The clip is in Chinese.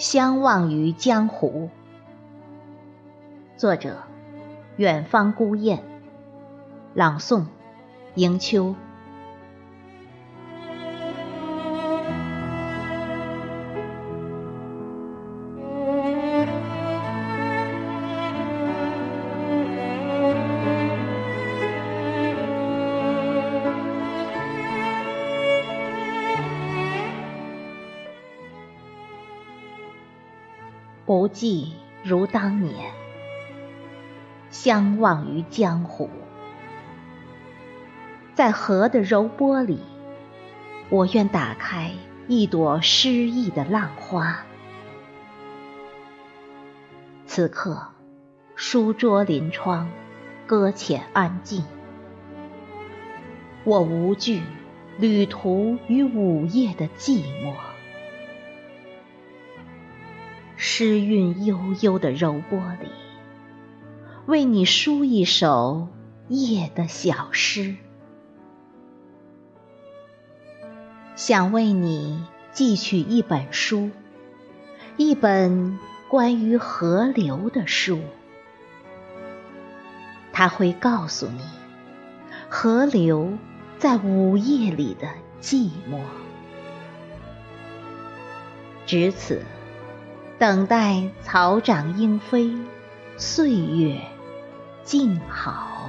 相忘于江湖。作者：远方孤雁。朗诵：迎秋。不记如当年，相忘于江湖。在河的柔波里，我愿打开一朵诗意的浪花。此刻，书桌临窗，搁浅安静。我无惧旅途与午夜的寂寞。诗韵悠悠的柔波里，为你书一首夜的小诗，想为你寄取一本书，一本关于河流的书。它会告诉你，河流在午夜里的寂寞。值此。等待草长莺飞，岁月静好。